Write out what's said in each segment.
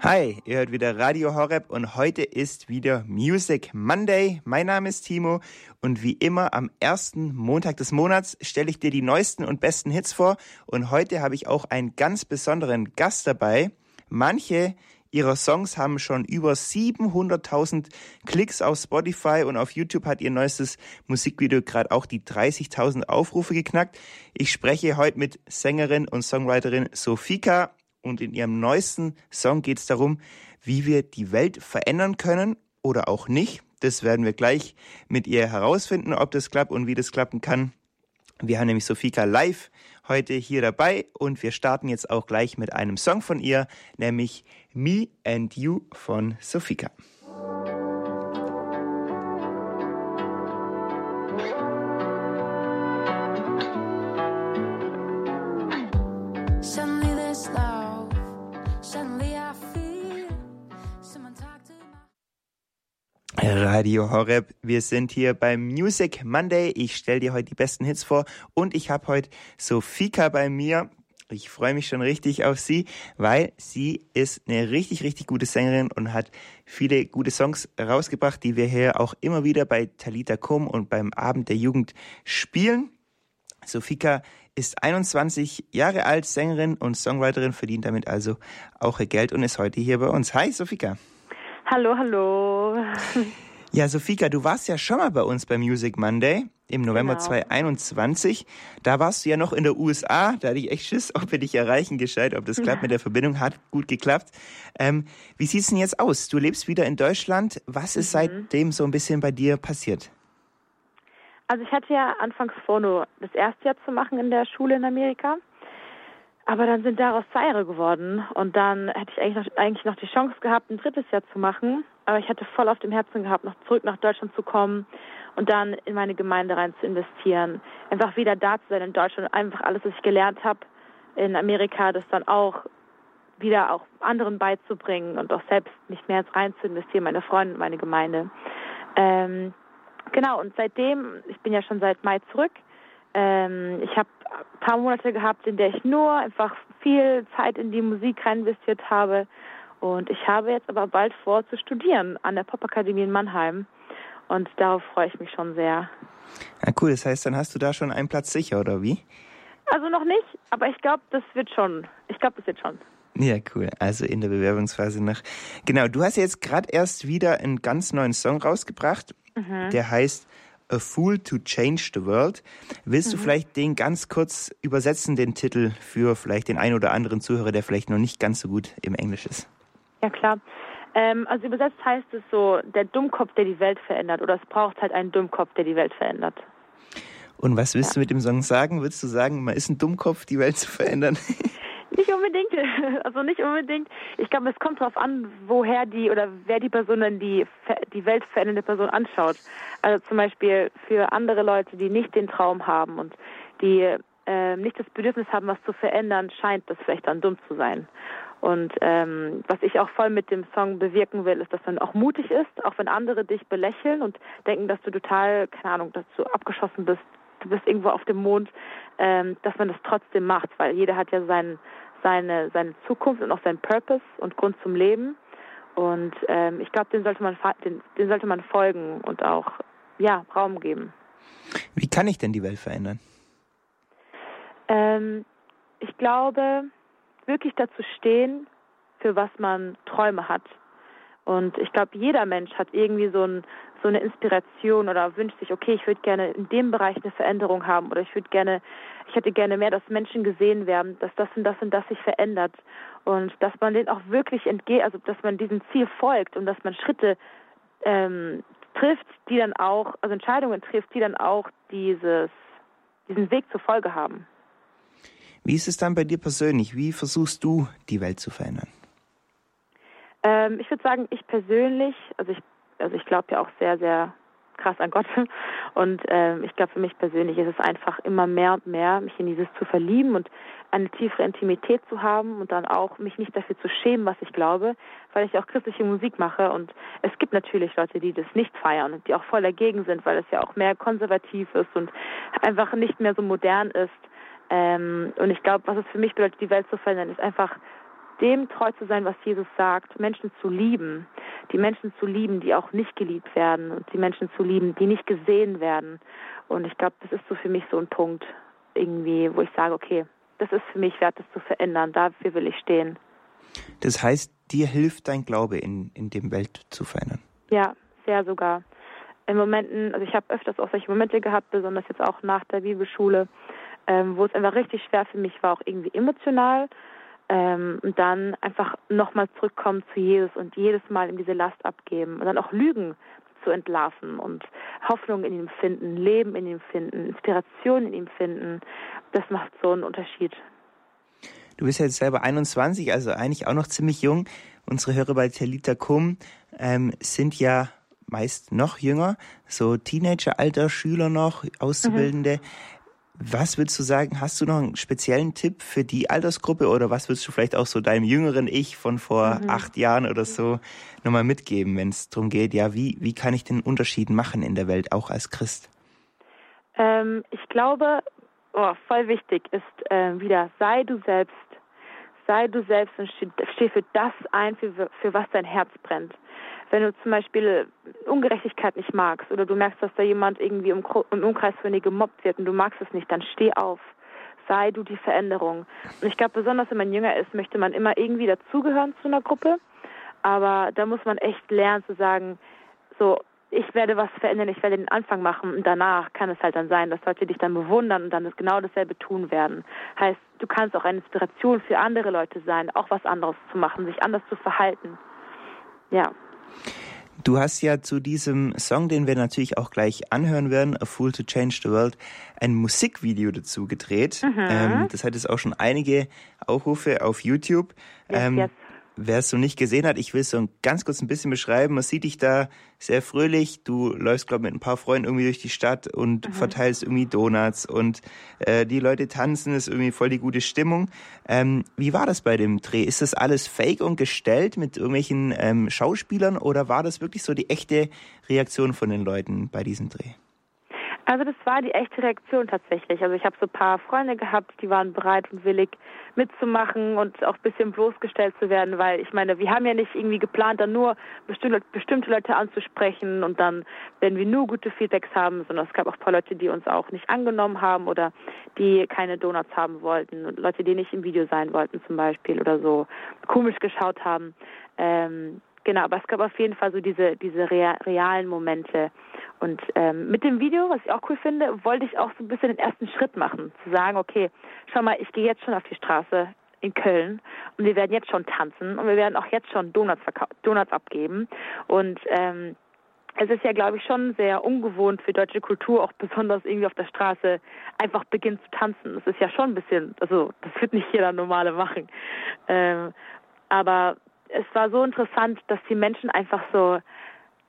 Hi, ihr hört wieder Radio Horeb und heute ist wieder Music Monday. Mein Name ist Timo und wie immer am ersten Montag des Monats stelle ich dir die neuesten und besten Hits vor und heute habe ich auch einen ganz besonderen Gast dabei. Manche ihrer Songs haben schon über 700.000 Klicks auf Spotify und auf YouTube hat ihr neuestes Musikvideo gerade auch die 30.000 Aufrufe geknackt. Ich spreche heute mit Sängerin und Songwriterin Sofika und in ihrem neuesten Song geht es darum, wie wir die Welt verändern können oder auch nicht. Das werden wir gleich mit ihr herausfinden, ob das klappt und wie das klappen kann. Wir haben nämlich Sofika live heute hier dabei und wir starten jetzt auch gleich mit einem Song von ihr, nämlich Me and You von Sofika. Radio Horeb. Wir sind hier beim Music Monday. Ich stelle dir heute die besten Hits vor und ich habe heute Sofika bei mir. Ich freue mich schon richtig auf sie, weil sie ist eine richtig, richtig gute Sängerin und hat viele gute Songs rausgebracht, die wir hier auch immer wieder bei Talita Kum und beim Abend der Jugend spielen. Sofika ist 21 Jahre alt, Sängerin und Songwriterin, verdient damit also auch ihr Geld und ist heute hier bei uns. Hi, Sofika. Hallo, hallo. Ja, Sofika, du warst ja schon mal bei uns beim Music Monday im November genau. 2021. Da warst du ja noch in der USA. Da hatte ich echt Schiss, ob wir dich erreichen gescheit, ob das klappt mit der Verbindung. Hat gut geklappt. Ähm, wie sieht's denn jetzt aus? Du lebst wieder in Deutschland. Was ist mhm. seitdem so ein bisschen bei dir passiert? Also ich hatte ja anfangs vor, nur das erste Jahr zu machen in der Schule in Amerika. Aber dann sind daraus zwei Jahre geworden und dann hätte ich eigentlich noch, eigentlich noch die Chance gehabt, ein drittes Jahr zu machen. Aber ich hatte voll auf dem Herzen gehabt, noch zurück nach Deutschland zu kommen und dann in meine Gemeinde rein zu investieren. Einfach wieder da zu sein in Deutschland und einfach alles, was ich gelernt habe in Amerika, das dann auch wieder auch anderen beizubringen und auch selbst nicht mehr rein zu investieren, meine Freunde und meine Gemeinde. Ähm, genau, und seitdem, ich bin ja schon seit Mai zurück, ähm, ich habe ein paar Monate gehabt, in der ich nur einfach viel Zeit in die Musik rein investiert habe. Und ich habe jetzt aber bald vor zu studieren an der Popakademie in Mannheim. Und darauf freue ich mich schon sehr. Ja, cool. Das heißt, dann hast du da schon einen Platz sicher, oder wie? Also noch nicht, aber ich glaube, das wird schon. Ich glaube, das wird schon. Ja, cool. Also in der Bewerbungsphase noch. Genau, du hast jetzt gerade erst wieder einen ganz neuen Song rausgebracht. Mhm. Der heißt A Fool to Change the World. Willst mhm. du vielleicht den ganz kurz übersetzen, den Titel, für vielleicht den einen oder anderen Zuhörer, der vielleicht noch nicht ganz so gut im Englisch ist? Ja, klar. Ähm, also übersetzt heißt es so, der Dummkopf, der die Welt verändert. Oder es braucht halt einen Dummkopf, der die Welt verändert. Und was willst ja. du mit dem Song sagen? Würdest du sagen, man ist ein Dummkopf, die Welt zu verändern? Nicht unbedingt. Also nicht unbedingt. Ich glaube, es kommt darauf an, woher die oder wer die Person dann die, die Welt verändernde Person anschaut. Also zum Beispiel für andere Leute, die nicht den Traum haben und die äh, nicht das Bedürfnis haben, was zu verändern, scheint das vielleicht dann dumm zu sein. Und ähm, was ich auch voll mit dem Song bewirken will, ist, dass man auch mutig ist, auch wenn andere dich belächeln und denken, dass du total, keine Ahnung, dass du abgeschossen bist, du bist irgendwo auf dem Mond, ähm, dass man das trotzdem macht, weil jeder hat ja seinen, seine, seine Zukunft und auch seinen Purpose und Grund zum Leben. Und ähm, ich glaube, den sollte man den, den sollte man folgen und auch ja Raum geben. Wie kann ich denn die Welt verändern? Ähm, ich glaube, wirklich dazu stehen, für was man Träume hat. Und ich glaube, jeder Mensch hat irgendwie so, ein, so eine Inspiration oder wünscht sich, okay, ich würde gerne in dem Bereich eine Veränderung haben oder ich würde gerne, ich hätte gerne mehr, dass Menschen gesehen werden, dass das und das und das sich verändert und dass man den auch wirklich entgeht, also dass man diesem Ziel folgt und dass man Schritte ähm, trifft, die dann auch, also Entscheidungen trifft, die dann auch dieses, diesen Weg zur Folge haben. Wie ist es dann bei dir persönlich? Wie versuchst du, die Welt zu verändern? Ähm, ich würde sagen, ich persönlich, also ich, also ich glaube ja auch sehr, sehr krass an Gott. Und ähm, ich glaube, für mich persönlich ist es einfach immer mehr und mehr, mich in dieses zu verlieben und eine tiefere Intimität zu haben und dann auch mich nicht dafür zu schämen, was ich glaube, weil ich auch christliche Musik mache. Und es gibt natürlich Leute, die das nicht feiern und die auch voll dagegen sind, weil es ja auch mehr konservativ ist und einfach nicht mehr so modern ist. Ähm, und ich glaube, was es für mich bedeutet, die Welt zu verändern, ist einfach dem treu zu sein, was Jesus sagt, Menschen zu lieben, die Menschen zu lieben, die auch nicht geliebt werden und die Menschen zu lieben, die nicht gesehen werden. Und ich glaube, das ist so für mich so ein Punkt irgendwie, wo ich sage, okay, das ist für mich wert, das zu verändern. Dafür will ich stehen. Das heißt, dir hilft dein Glaube in, in dem Welt zu verändern? Ja, sehr sogar. In Momenten, also ich habe öfters auch solche Momente gehabt, besonders jetzt auch nach der Bibelschule, ähm, wo es einfach richtig schwer für mich war, auch irgendwie emotional. Ähm, und dann einfach nochmal zurückkommen zu Jesus und jedes Mal ihm diese Last abgeben und dann auch Lügen zu entlarven und Hoffnung in ihm finden, Leben in ihm finden, Inspiration in ihm finden. Das macht so einen Unterschied. Du bist ja jetzt selber 21, also eigentlich auch noch ziemlich jung. Unsere Hörer bei Telita Kum ähm, sind ja meist noch jünger, so Teenageralter, Schüler noch, Auszubildende. Mhm. Was würdest du sagen, hast du noch einen speziellen Tipp für die Altersgruppe oder was würdest du vielleicht auch so deinem jüngeren Ich von vor mhm. acht Jahren oder so nochmal mitgeben, wenn es darum geht, ja, wie, wie kann ich den Unterschied machen in der Welt, auch als Christ? Ähm, ich glaube, oh, voll wichtig ist äh, wieder, sei du selbst. Sei du selbst und steh, steh für das ein, für, für was dein Herz brennt wenn du zum Beispiel Ungerechtigkeit nicht magst oder du merkst, dass da jemand irgendwie im, Umkreis von dir gemobbt wird und du magst es nicht, dann steh auf. Sei du die Veränderung. Und ich glaube, besonders wenn man jünger ist, möchte man immer irgendwie dazugehören zu einer Gruppe. Aber da muss man echt lernen zu sagen, so, ich werde was verändern, ich werde den Anfang machen und danach kann es halt dann sein, dass Leute dich dann bewundern und dann genau dasselbe tun werden. Heißt, du kannst auch eine Inspiration für andere Leute sein, auch was anderes zu machen, sich anders zu verhalten. Ja. Du hast ja zu diesem Song, den wir natürlich auch gleich anhören werden, A Fool to Change the World, ein Musikvideo dazu gedreht. Mhm. Ähm, das hat jetzt auch schon einige Aufrufe auf YouTube. Yes, ähm, yes. Wer es so nicht gesehen hat, ich will es so ganz kurz ein bisschen beschreiben. Man sieht dich da sehr fröhlich. Du läufst, glaube ich, mit ein paar Freunden irgendwie durch die Stadt und mhm. verteilst irgendwie Donuts und äh, die Leute tanzen, ist irgendwie voll die gute Stimmung. Ähm, wie war das bei dem Dreh? Ist das alles fake und gestellt mit irgendwelchen ähm, Schauspielern oder war das wirklich so die echte Reaktion von den Leuten bei diesem Dreh? Also das war die echte Reaktion tatsächlich. Also ich habe so ein paar Freunde gehabt, die waren bereit und willig mitzumachen und auch ein bisschen bloßgestellt zu werden, weil ich meine, wir haben ja nicht irgendwie geplant, dann nur bestimmte, bestimmte Leute anzusprechen und dann werden wir nur gute Feedbacks haben, sondern es gab auch ein paar Leute, die uns auch nicht angenommen haben oder die keine Donuts haben wollten und Leute, die nicht im Video sein wollten zum Beispiel oder so komisch geschaut haben. Ähm, genau, aber es gab auf jeden Fall so diese, diese realen Momente, und ähm, mit dem Video, was ich auch cool finde, wollte ich auch so ein bisschen den ersten Schritt machen, zu sagen, okay, schau mal, ich gehe jetzt schon auf die Straße in Köln und wir werden jetzt schon tanzen und wir werden auch jetzt schon Donuts, Donuts abgeben und ähm, es ist ja, glaube ich, schon sehr ungewohnt für deutsche Kultur, auch besonders irgendwie auf der Straße einfach beginnt zu tanzen. Das ist ja schon ein bisschen, also das wird nicht jeder Normale machen. Ähm, aber es war so interessant, dass die Menschen einfach so,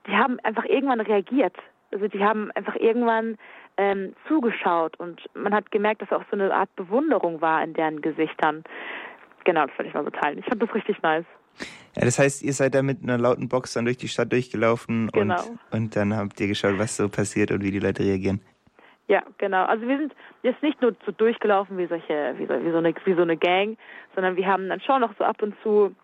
die haben einfach irgendwann reagiert also die haben einfach irgendwann ähm, zugeschaut und man hat gemerkt, dass auch so eine Art Bewunderung war in deren Gesichtern. Genau, das fand ich mal so teilen. Ich fand das richtig nice. Ja, das heißt, ihr seid da mit einer lauten Box dann durch die Stadt durchgelaufen genau. und, und dann habt ihr geschaut, was so passiert und wie die Leute reagieren. Ja, genau. Also wir sind jetzt nicht nur so durchgelaufen wie solche, wie so, wie so eine, wie so eine Gang, sondern wir haben dann schon noch so ab und zu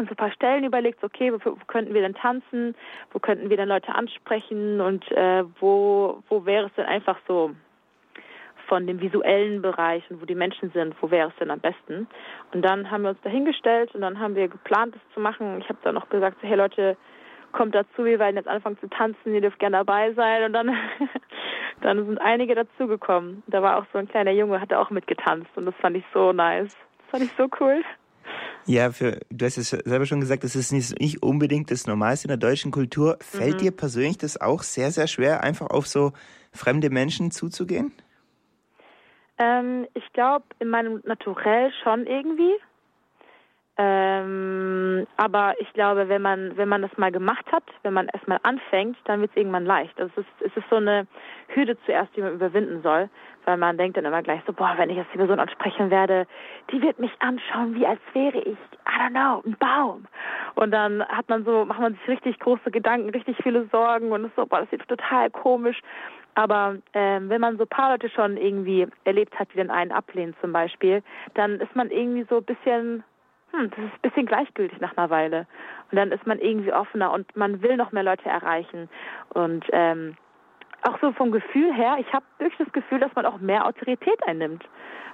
uns ein paar Stellen überlegt, okay, wo, wo, könnten wir denn tanzen, wo könnten wir denn Leute ansprechen und äh, wo, wo wäre es denn einfach so von dem visuellen Bereich und wo die Menschen sind, wo wäre es denn am besten? Und dann haben wir uns dahingestellt und dann haben wir geplant, das zu machen. Ich habe dann noch gesagt, so, hey Leute, kommt dazu, wir werden jetzt anfangen zu tanzen, ihr dürft gerne dabei sein. Und dann, dann sind einige dazugekommen. Da war auch so ein kleiner Junge, hat auch mitgetanzt und das fand ich so nice. Das fand ich so cool. Ja, für, du hast es selber schon gesagt, das ist nicht, nicht unbedingt das Normalste in der deutschen Kultur. Fällt mhm. dir persönlich das auch sehr, sehr schwer, einfach auf so fremde Menschen zuzugehen? Ähm, ich glaube, in meinem Naturell schon irgendwie. Ähm, aber ich glaube, wenn man, wenn man das mal gemacht hat, wenn man erstmal anfängt, dann wird es irgendwann leicht. Also es ist, es ist so eine Hürde zuerst, die man überwinden soll, weil man denkt dann immer gleich so, boah, wenn ich jetzt die Person ansprechen werde, die wird mich anschauen, wie als wäre ich, I don't know, ein Baum. Und dann hat man so, macht man sich richtig große Gedanken, richtig viele Sorgen und ist so, boah, das wird total komisch. Aber ähm, wenn man so ein paar Leute schon irgendwie erlebt hat, die den einen ablehnen zum Beispiel, dann ist man irgendwie so ein bisschen hm, das ist ein bisschen gleichgültig nach einer Weile. Und dann ist man irgendwie offener und man will noch mehr Leute erreichen. Und ähm, auch so vom Gefühl her, ich habe wirklich das Gefühl, dass man auch mehr Autorität einnimmt,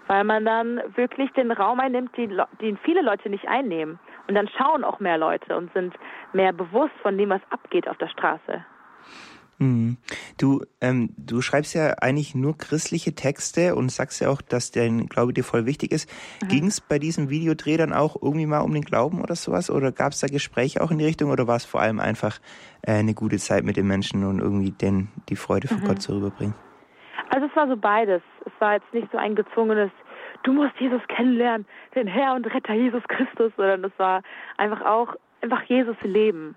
weil man dann wirklich den Raum einnimmt, den, den viele Leute nicht einnehmen. Und dann schauen auch mehr Leute und sind mehr bewusst von dem, was abgeht auf der Straße. Mhm. Du, ähm, du schreibst ja eigentlich nur christliche Texte und sagst ja auch, dass dein Glaube dir voll wichtig ist. Mhm. Ging es bei diesem Videodreh dann auch irgendwie mal um den Glauben oder sowas? Oder gab es da Gespräche auch in die Richtung? Oder war es vor allem einfach äh, eine gute Zeit mit den Menschen und irgendwie den, die Freude von mhm. Gott zu rüberbringen? Also es war so beides. Es war jetzt nicht so ein gezwungenes, du musst Jesus kennenlernen, den Herr und Retter Jesus Christus, sondern es war einfach auch einfach Jesus leben.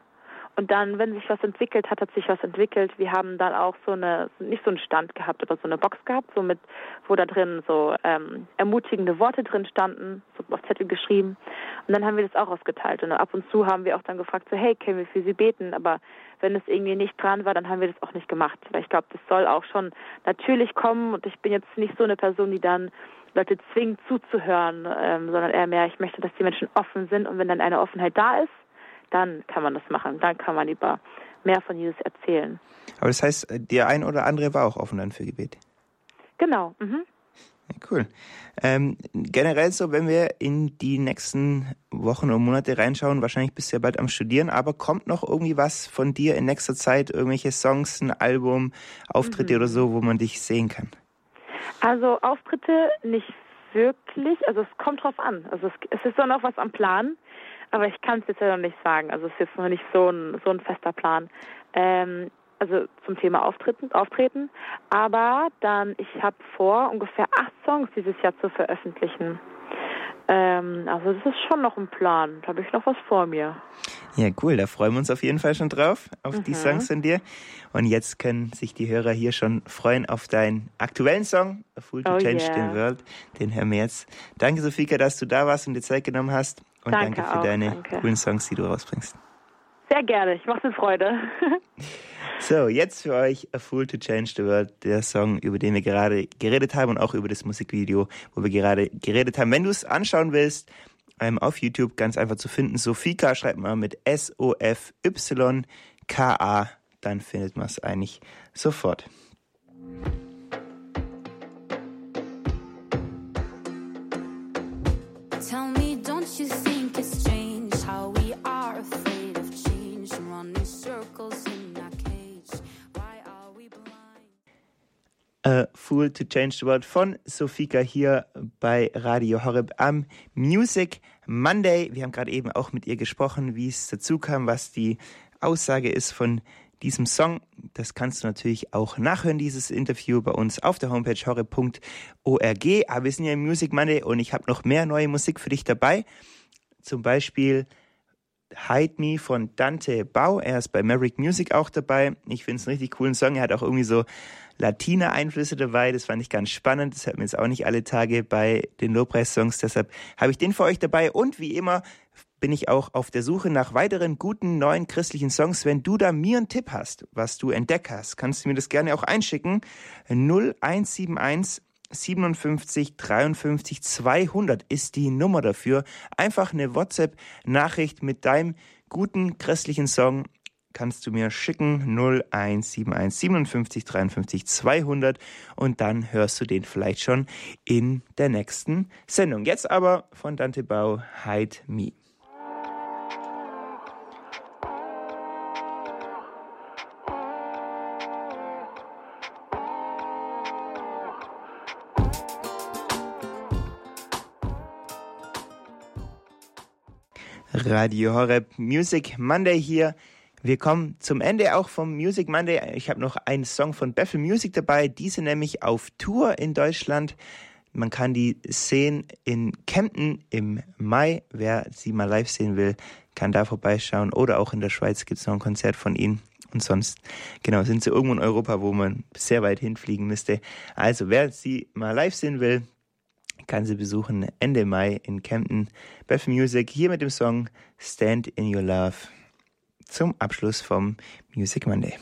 Und dann, wenn sich was entwickelt hat, hat sich was entwickelt. Wir haben dann auch so eine, nicht so einen Stand gehabt, aber so eine Box gehabt, so mit, wo da drin so ähm, ermutigende Worte drin standen, so auf Zettel geschrieben. Und dann haben wir das auch ausgeteilt. Und ab und zu haben wir auch dann gefragt, so, hey, können wir für Sie beten? Aber wenn es irgendwie nicht dran war, dann haben wir das auch nicht gemacht. Weil ich glaube, das soll auch schon natürlich kommen. Und ich bin jetzt nicht so eine Person, die dann Leute zwingt zuzuhören, ähm, sondern eher mehr, ich möchte, dass die Menschen offen sind. Und wenn dann eine Offenheit da ist, dann kann man das machen. Dann kann man lieber mehr von Jesus erzählen. Aber das heißt, der ein oder andere war auch offen dann für Gebet. Genau. Mhm. cool. Ähm, generell so, wenn wir in die nächsten Wochen und Monate reinschauen, wahrscheinlich bist du ja bald am Studieren, aber kommt noch irgendwie was von dir in nächster Zeit, irgendwelche Songs, ein Album, Auftritte mhm. oder so, wo man dich sehen kann? Also Auftritte nicht wirklich, also es kommt drauf an. Also es, es ist doch noch was am Plan. Aber ich kann es jetzt ja noch nicht sagen. Also es ist jetzt noch nicht so ein, so ein fester Plan. Ähm, also zum Thema Auftreten, Auftreten. Aber dann, ich habe vor, ungefähr acht Songs dieses Jahr zu veröffentlichen. Ähm, also das ist schon noch ein Plan. Da habe ich noch was vor mir. Ja, cool. Da freuen wir uns auf jeden Fall schon drauf, auf mhm. die Songs von dir. Und jetzt können sich die Hörer hier schon freuen auf deinen aktuellen Song, A Fool to oh Change yeah. the World. Den wir jetzt. Danke, Sofika, dass du da warst und dir Zeit genommen hast. Und danke, danke für auch, deine danke. coolen Songs, die du rausbringst. Sehr gerne, ich mache es Freude. so, jetzt für euch A Fool to Change the World, der Song, über den wir gerade geredet haben und auch über das Musikvideo, wo wir gerade geredet haben. Wenn du es anschauen willst, ähm, auf YouTube ganz einfach zu finden, Sofika schreibt mal mit S-O-F-Y-K-A, dann findet man es eigentlich sofort. A Fool to Change the World von Sofika hier bei Radio Horeb am Music Monday. Wir haben gerade eben auch mit ihr gesprochen, wie es dazu kam, was die Aussage ist von diesem Song. Das kannst du natürlich auch nachhören, dieses Interview bei uns auf der Homepage horeb.org. Aber wir sind ja im Music Monday und ich habe noch mehr neue Musik für dich dabei. Zum Beispiel Hide Me von Dante Bau. Er ist bei Maverick Music auch dabei. Ich finde es einen richtig coolen Song. Er hat auch irgendwie so Latina-Einflüsse dabei. Das fand ich ganz spannend. Das hört man jetzt auch nicht alle Tage bei den Lobpreis-Songs. Deshalb habe ich den für euch dabei. Und wie immer bin ich auch auf der Suche nach weiteren guten neuen christlichen Songs. Wenn du da mir einen Tipp hast, was du entdeckt hast, kannst du mir das gerne auch einschicken. 0171 57 53 200 ist die Nummer dafür. Einfach eine WhatsApp-Nachricht mit deinem guten christlichen Song kannst du mir schicken 0171 57 53 200 und dann hörst du den vielleicht schon in der nächsten Sendung. Jetzt aber von Dante Bau Hide Me. Radio Horeb Music Monday hier wir kommen zum Ende auch vom Music Monday. Ich habe noch einen Song von Bethel Music dabei. Diese nämlich auf Tour in Deutschland. Man kann die sehen in Kempten im Mai. Wer sie mal live sehen will, kann da vorbeischauen. Oder auch in der Schweiz gibt es noch ein Konzert von ihnen. Und sonst, genau, sind sie irgendwo in Europa, wo man sehr weit hinfliegen müsste. Also, wer sie mal live sehen will, kann sie besuchen Ende Mai in Kempten. Bethel Music hier mit dem Song Stand in Your Love zum Abschluss vom Music Monday.